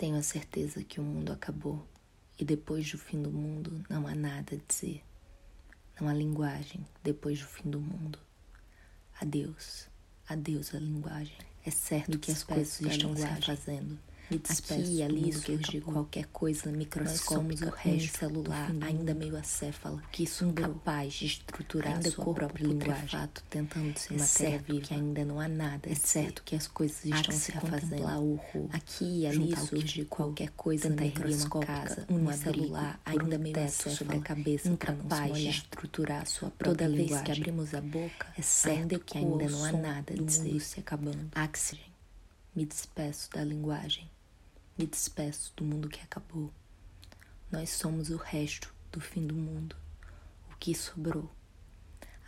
Tenho a certeza que o mundo acabou e depois do fim do mundo não há nada a dizer. Não há linguagem depois do fim do mundo. Adeus, adeus a linguagem. É certo que as coisas estão se refazendo me despeço Aqui e ali surge qualquer coisa microscópica, o resto celular, ainda meio acéfala, que isso incapaz de estruturar ainda sua própria linguagem, tentando se é matéria viva. que ainda não há nada. É certo que as coisas estão se refazendo. Aqui e ali surge qualquer coisa microscópica, uma celular, ainda meio acéfala, sobre a cabeça, incapaz de estruturar sua própria Toda vez que abrimos a boca, é certo que ainda não há nada de dizer se acabando. Oxygen. Me despeço da linguagem me despeço do mundo que acabou. Nós somos o resto do fim do mundo, o que sobrou.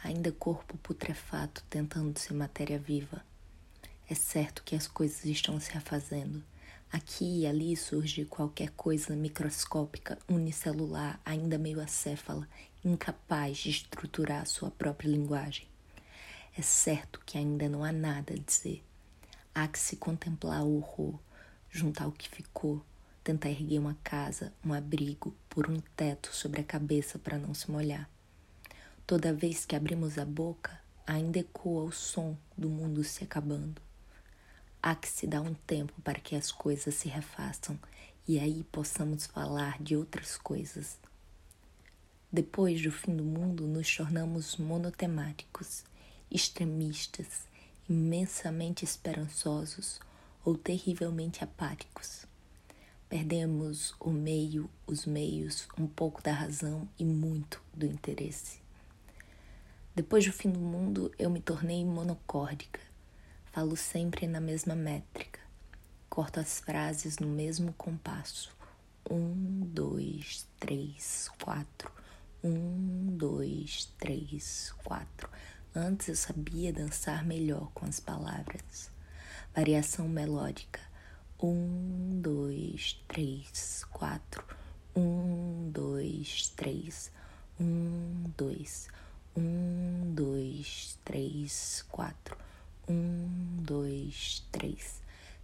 Ainda corpo putrefato tentando ser matéria viva. É certo que as coisas estão se refazendo. Aqui e ali surge qualquer coisa microscópica, unicelular, ainda meio acéfala, incapaz de estruturar sua própria linguagem. É certo que ainda não há nada a dizer. Há que se contemplar o horror, juntar o que ficou, tentar erguer uma casa, um abrigo, por um teto sobre a cabeça para não se molhar. Toda vez que abrimos a boca, ainda ecoa o som do mundo se acabando. Há que se dar um tempo para que as coisas se refaçam e aí possamos falar de outras coisas. Depois do fim do mundo, nos tornamos monotemáticos, extremistas, imensamente esperançosos ou terrivelmente apáticos. Perdemos o meio, os meios, um pouco da razão e muito do interesse. Depois do fim do mundo, eu me tornei monocórdica. Falo sempre na mesma métrica. Corto as frases no mesmo compasso. Um, dois, três, quatro. Um, dois, três, quatro. Antes eu sabia dançar melhor com as palavras variação melódica. Um, dois, três, quatro. Um, dois, três. Um, dois. Um, dois, três, quatro. Um, dois, três.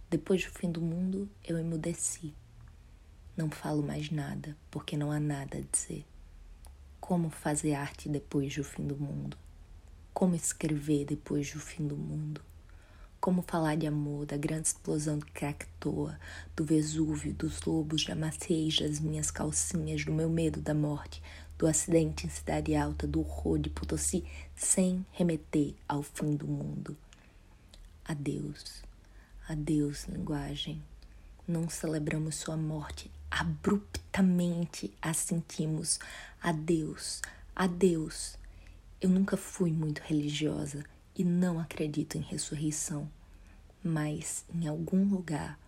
Depois do fim do mundo, eu emudeci. Não falo mais nada, porque não há nada a dizer. Como fazer arte depois do fim do mundo? Como escrever depois do fim do mundo? Como falar de amor, da grande explosão do Krakatoa, do Vesúvio, dos lobos, da maciez das minhas calcinhas, do meu medo da morte, do acidente em Cidade Alta, do horror de Potosí, sem remeter ao fim do mundo. Adeus, adeus, linguagem. Não celebramos sua morte, abruptamente a sentimos. Adeus, adeus. Eu nunca fui muito religiosa e não acredito em ressurreição, mas em algum lugar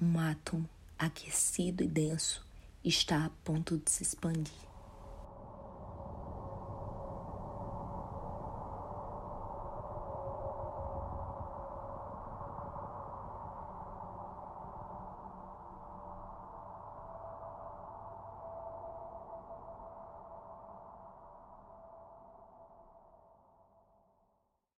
um átomo aquecido e denso está a ponto de se expandir.